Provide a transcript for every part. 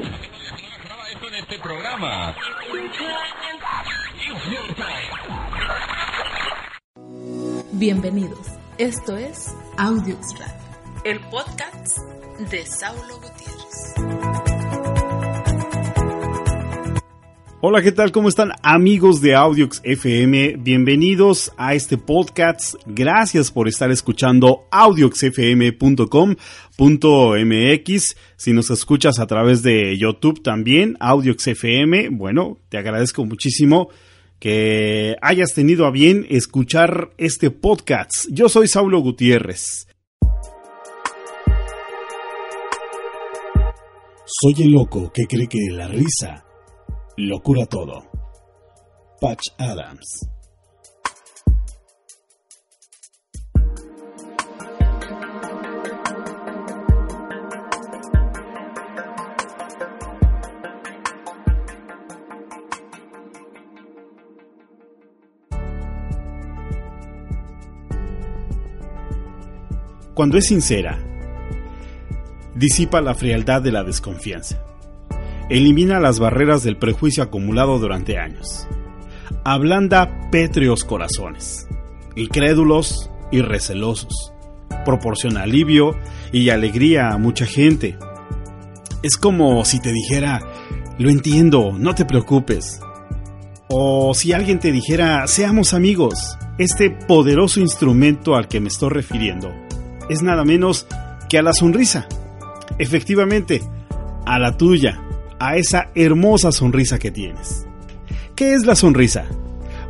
este. Bienvenidos. Esto es Audio Extra, el podcast de Saulo Gutiérrez. Hola, ¿qué tal? ¿Cómo están amigos de Audiox FM? Bienvenidos a este podcast. Gracias por estar escuchando audioxfm.com.mx. Si nos escuchas a través de YouTube también, Audiox FM, bueno, te agradezco muchísimo que hayas tenido a bien escuchar este podcast. Yo soy Saulo Gutiérrez. Soy el loco que cree que la risa lo cura todo. Patch Adams. Cuando es sincera, disipa la frialdad de la desconfianza elimina las barreras del prejuicio acumulado durante años. Ablanda pétreos corazones, incrédulos y recelosos. Proporciona alivio y alegría a mucha gente. Es como si te dijera, lo entiendo, no te preocupes. O si alguien te dijera, seamos amigos. Este poderoso instrumento al que me estoy refiriendo es nada menos que a la sonrisa. Efectivamente, a la tuya, a esa hermosa sonrisa que tienes. ¿Qué es la sonrisa?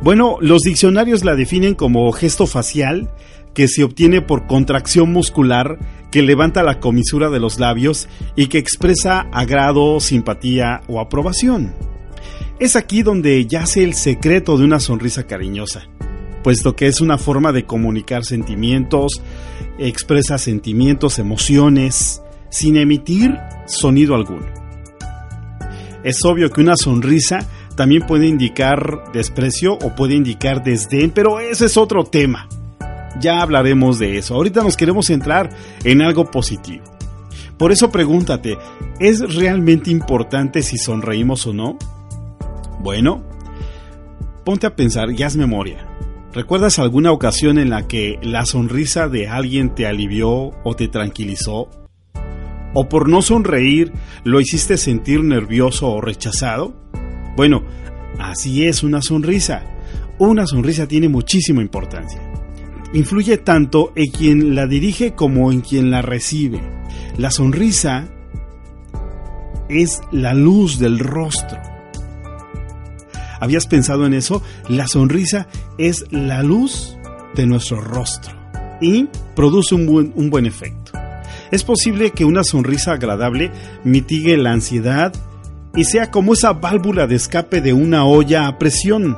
Bueno, los diccionarios la definen como gesto facial que se obtiene por contracción muscular que levanta la comisura de los labios y que expresa agrado, simpatía o aprobación. Es aquí donde yace el secreto de una sonrisa cariñosa, puesto que es una forma de comunicar sentimientos, expresa sentimientos, emociones, sin emitir sonido alguno. Es obvio que una sonrisa también puede indicar desprecio o puede indicar desdén, pero ese es otro tema. Ya hablaremos de eso. Ahorita nos queremos centrar en algo positivo. Por eso pregúntate, ¿es realmente importante si sonreímos o no? Bueno, ponte a pensar y haz memoria. ¿Recuerdas alguna ocasión en la que la sonrisa de alguien te alivió o te tranquilizó o por no sonreír lo hiciste sentir nervioso o rechazado? Bueno, así es una sonrisa. Una sonrisa tiene muchísima importancia. Influye tanto en quien la dirige como en quien la recibe. La sonrisa es la luz del rostro. ¿Habías pensado en eso? La sonrisa es la luz de nuestro rostro y produce un buen, un buen efecto. Es posible que una sonrisa agradable mitigue la ansiedad y sea como esa válvula de escape de una olla a presión.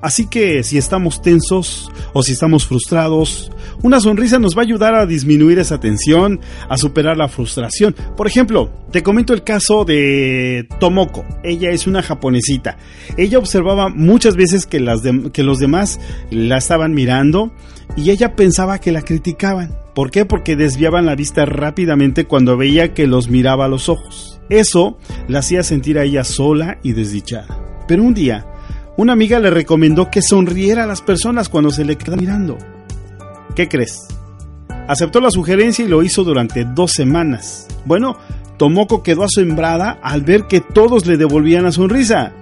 Así que si estamos tensos o si estamos frustrados, una sonrisa nos va a ayudar a disminuir esa tensión, a superar la frustración. Por ejemplo, te comento el caso de Tomoko. Ella es una japonesita. Ella observaba muchas veces que, las que los demás la estaban mirando y ella pensaba que la criticaban. ¿Por qué? Porque desviaban la vista rápidamente cuando veía que los miraba a los ojos. Eso la hacía sentir a ella sola y desdichada. Pero un día, una amiga le recomendó que sonriera a las personas cuando se le queda mirando. ¿Qué crees? Aceptó la sugerencia y lo hizo durante dos semanas. Bueno, Tomoko quedó asombrada al ver que todos le devolvían la sonrisa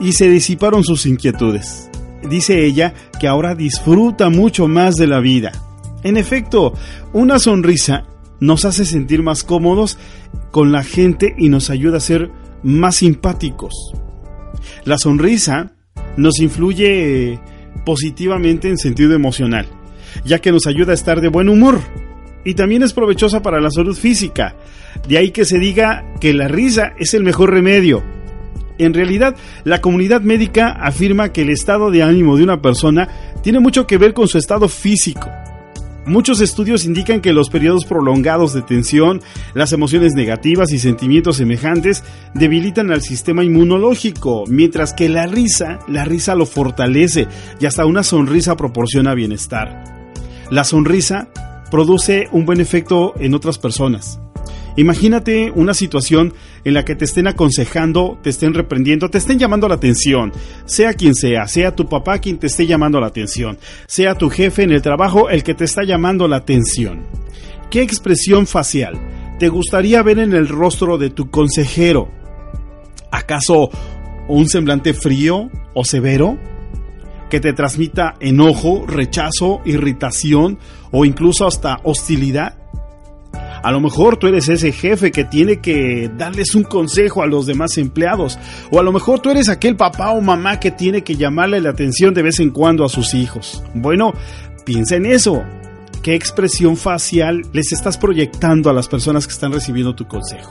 y se disiparon sus inquietudes. Dice ella que ahora disfruta mucho más de la vida en efecto, una sonrisa nos hace sentir más cómodos con la gente y nos ayuda a ser más simpáticos. La sonrisa nos influye positivamente en sentido emocional, ya que nos ayuda a estar de buen humor y también es provechosa para la salud física. De ahí que se diga que la risa es el mejor remedio. En realidad, la comunidad médica afirma que el estado de ánimo de una persona tiene mucho que ver con su estado físico. Muchos estudios indican que los periodos prolongados de tensión, las emociones negativas y sentimientos semejantes debilitan al sistema inmunológico, mientras que la risa, la risa lo fortalece y hasta una sonrisa proporciona bienestar. La sonrisa produce un buen efecto en otras personas. Imagínate una situación en la que te estén aconsejando, te estén reprendiendo, te estén llamando la atención, sea quien sea, sea tu papá quien te esté llamando la atención, sea tu jefe en el trabajo el que te está llamando la atención. ¿Qué expresión facial te gustaría ver en el rostro de tu consejero? ¿Acaso un semblante frío o severo? que te transmita enojo, rechazo, irritación o incluso hasta hostilidad? A lo mejor tú eres ese jefe que tiene que darles un consejo a los demás empleados. O a lo mejor tú eres aquel papá o mamá que tiene que llamarle la atención de vez en cuando a sus hijos. Bueno, piensa en eso. ¿Qué expresión facial les estás proyectando a las personas que están recibiendo tu consejo?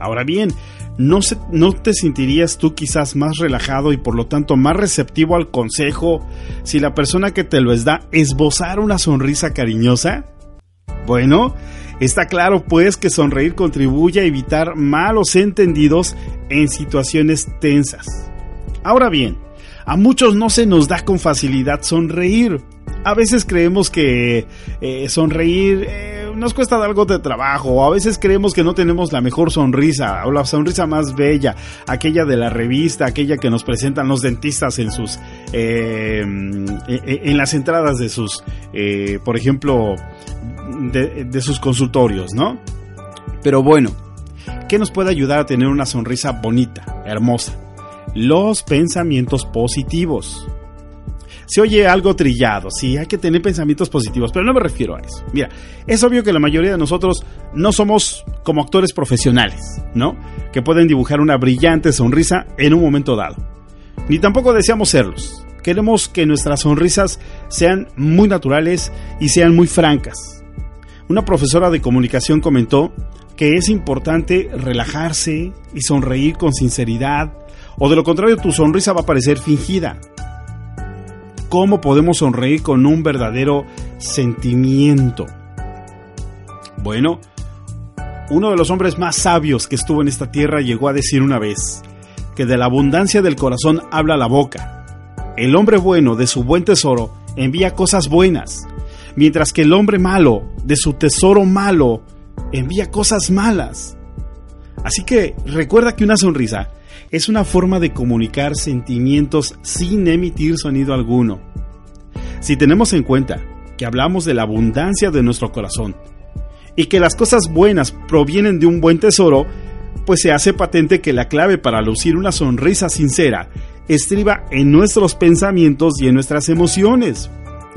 Ahora bien, ¿no, ¿no te sentirías tú quizás más relajado y por lo tanto más receptivo al consejo si la persona que te lo da esbozara una sonrisa cariñosa? Bueno, está claro pues que sonreír contribuye a evitar malos entendidos en situaciones tensas. Ahora bien, a muchos no se nos da con facilidad sonreír. A veces creemos que eh, sonreír eh, nos cuesta algo de trabajo. A veces creemos que no tenemos la mejor sonrisa o la sonrisa más bella, aquella de la revista, aquella que nos presentan los dentistas en sus, eh, en las entradas de sus, por ejemplo, de, sus consultorios, ¿no? Pero bueno, ¿qué nos puede ayudar a tener una sonrisa bonita, hermosa? Los pensamientos positivos. Se oye algo trillado, sí, hay que tener pensamientos positivos, pero no me refiero a eso. Mira, es obvio que la mayoría de nosotros no somos como actores profesionales, ¿no? Que pueden dibujar una brillante sonrisa en un momento dado. Ni tampoco deseamos serlos. Queremos que nuestras sonrisas sean muy naturales y sean muy francas una profesora de comunicación comentó que es importante relajarse y sonreír con sinceridad, o de lo contrario tu sonrisa va a parecer fingida. ¿Cómo podemos sonreír con un verdadero sentimiento? Bueno, uno de los hombres más sabios que estuvo en esta tierra llegó a decir una vez que de la abundancia del corazón habla la boca. El hombre bueno de su buen tesoro envía cosas buenas, mientras que el hombre malo, de su tesoro malo, envía cosas malas. Así que recuerda que una sonrisa es una forma de comunicar sentimientos sin emitir sonido alguno. Si tenemos en cuenta que hablamos de la abundancia de nuestro corazón y que las cosas buenas provienen de un buen tesoro, pues se hace patente que la clave para lucir una sonrisa sincera estriba en nuestros pensamientos y en nuestras emociones.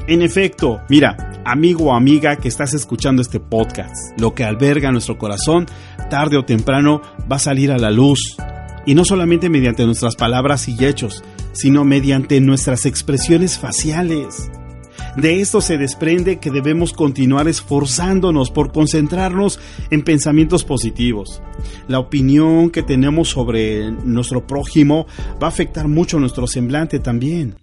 En efecto, mira, amigo o amiga que estás escuchando este podcast, lo que alberga nuestro corazón, tarde o temprano va a salir a la luz. Y no solamente mediante nuestras palabras y hechos, sino mediante nuestras expresiones faciales. De esto se desprende que debemos continuar esforzándonos por concentrarnos en pensamientos positivos. La opinión que tenemos sobre nuestro prójimo va a afectar mucho nuestro semblante también.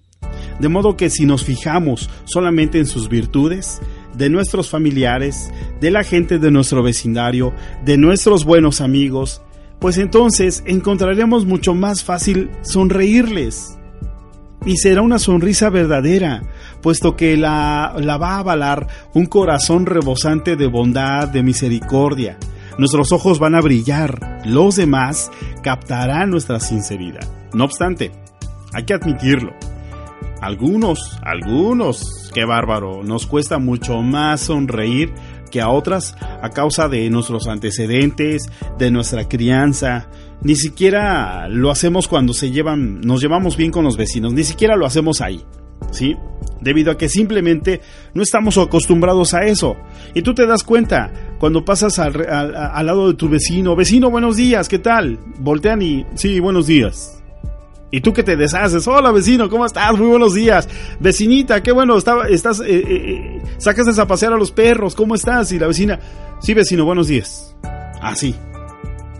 De modo que si nos fijamos solamente en sus virtudes, de nuestros familiares, de la gente de nuestro vecindario, de nuestros buenos amigos, pues entonces encontraremos mucho más fácil sonreírles. Y será una sonrisa verdadera, puesto que la, la va a avalar un corazón rebosante de bondad, de misericordia. Nuestros ojos van a brillar, los demás captarán nuestra sinceridad. No obstante, hay que admitirlo, algunos, algunos, qué bárbaro, nos cuesta mucho más sonreír que a otras a causa de nuestros antecedentes, de nuestra crianza. Ni siquiera lo hacemos cuando se llevan, nos llevamos bien con los vecinos, ni siquiera lo hacemos ahí, ¿sí? Debido a que simplemente no estamos acostumbrados a eso. Y tú te das cuenta cuando pasas al, al lado de tu vecino, vecino, buenos días, ¿qué tal? Voltean y, sí, buenos días. Y tú que te deshaces, hola vecino, ¿cómo estás? Muy buenos días. Vecinita, qué bueno, estás, eh, eh, eh, sacas a pasear a los perros, ¿cómo estás? Y la vecina, sí vecino, buenos días. Ah, sí.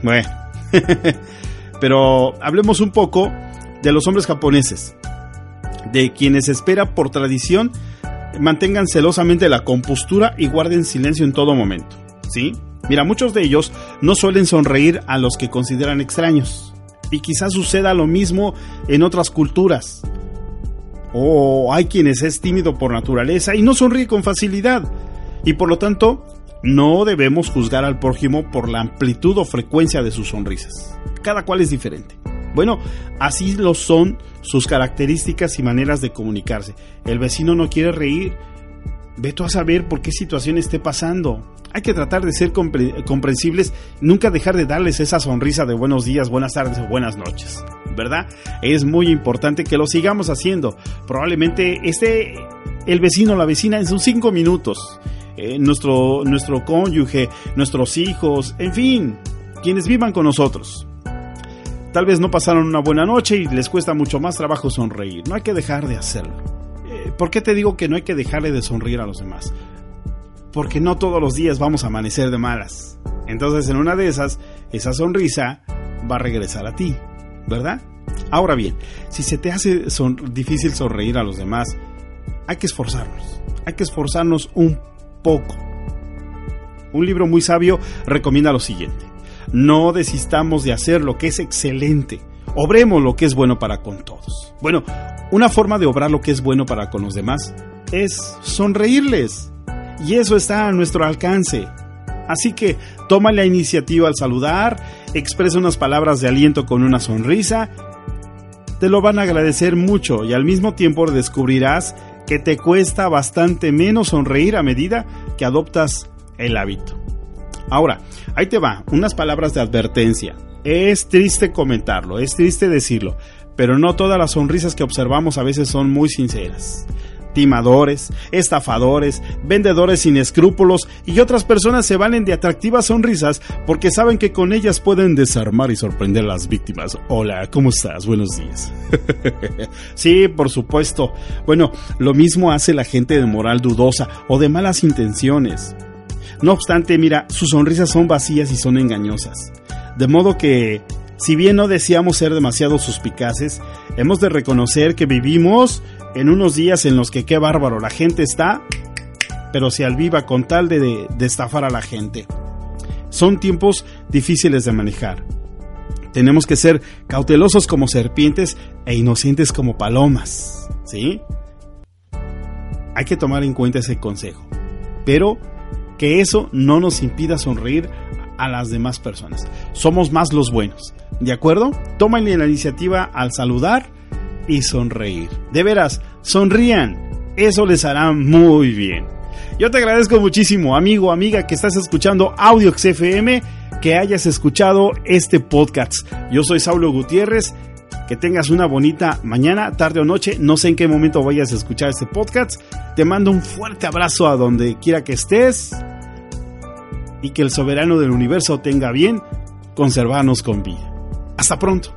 Bueno. Pero hablemos un poco de los hombres japoneses, de quienes espera por tradición mantengan celosamente la compostura y guarden silencio en todo momento. ¿Sí? Mira, muchos de ellos no suelen sonreír a los que consideran extraños y quizás suceda lo mismo en otras culturas. O hay quienes es tímido por naturaleza y no sonríe con facilidad. Y por lo tanto, no debemos juzgar al prójimo por la amplitud o frecuencia de sus sonrisas. Cada cual es diferente. Bueno, así lo son sus características y maneras de comunicarse. El vecino no quiere reír. Ve tú a saber por qué situación esté pasando. Hay que tratar de ser comprensibles, nunca dejar de darles esa sonrisa de buenos días, buenas tardes o buenas noches. ¿Verdad? Es muy importante que lo sigamos haciendo. Probablemente esté el vecino o la vecina en sus cinco minutos. Eh, nuestro, nuestro cónyuge, nuestros hijos, en fin, quienes vivan con nosotros. Tal vez no pasaron una buena noche y les cuesta mucho más trabajo sonreír. No hay que dejar de hacerlo. ¿Por qué te digo que no hay que dejarle de sonreír a los demás? Porque no todos los días vamos a amanecer de malas. Entonces en una de esas, esa sonrisa va a regresar a ti, ¿verdad? Ahora bien, si se te hace difícil sonreír a los demás, hay que esforzarnos. Hay que esforzarnos un poco. Un libro muy sabio recomienda lo siguiente. No desistamos de hacer lo que es excelente. Obremos lo que es bueno para con todos. Bueno, una forma de obrar lo que es bueno para con los demás es sonreírles. Y eso está a nuestro alcance. Así que toma la iniciativa al saludar, expresa unas palabras de aliento con una sonrisa. Te lo van a agradecer mucho y al mismo tiempo descubrirás que te cuesta bastante menos sonreír a medida que adoptas el hábito. Ahora, ahí te va, unas palabras de advertencia. Es triste comentarlo, es triste decirlo, pero no todas las sonrisas que observamos a veces son muy sinceras. Timadores, estafadores, vendedores sin escrúpulos y otras personas se valen de atractivas sonrisas porque saben que con ellas pueden desarmar y sorprender a las víctimas. Hola, ¿cómo estás? Buenos días. sí, por supuesto. Bueno, lo mismo hace la gente de moral dudosa o de malas intenciones. No obstante, mira, sus sonrisas son vacías y son engañosas. De modo que, si bien no deseamos ser demasiado suspicaces, hemos de reconocer que vivimos en unos días en los que qué bárbaro, la gente está, pero se alviva con tal de, de estafar a la gente. Son tiempos difíciles de manejar. Tenemos que ser cautelosos como serpientes e inocentes como palomas, ¿sí? Hay que tomar en cuenta ese consejo. Pero que eso no nos impida sonreír a las demás personas. Somos más los buenos. ¿De acuerdo? Tómenle la iniciativa al saludar y sonreír. De veras, sonrían. Eso les hará muy bien. Yo te agradezco muchísimo, amigo, amiga, que estás escuchando Audio XFM, que hayas escuchado este podcast. Yo soy Saulo Gutiérrez. Que tengas una bonita mañana, tarde o noche. No sé en qué momento vayas a escuchar este podcast. Te mando un fuerte abrazo a donde quiera que estés y que el soberano del universo tenga bien conservarnos con vida. Hasta pronto.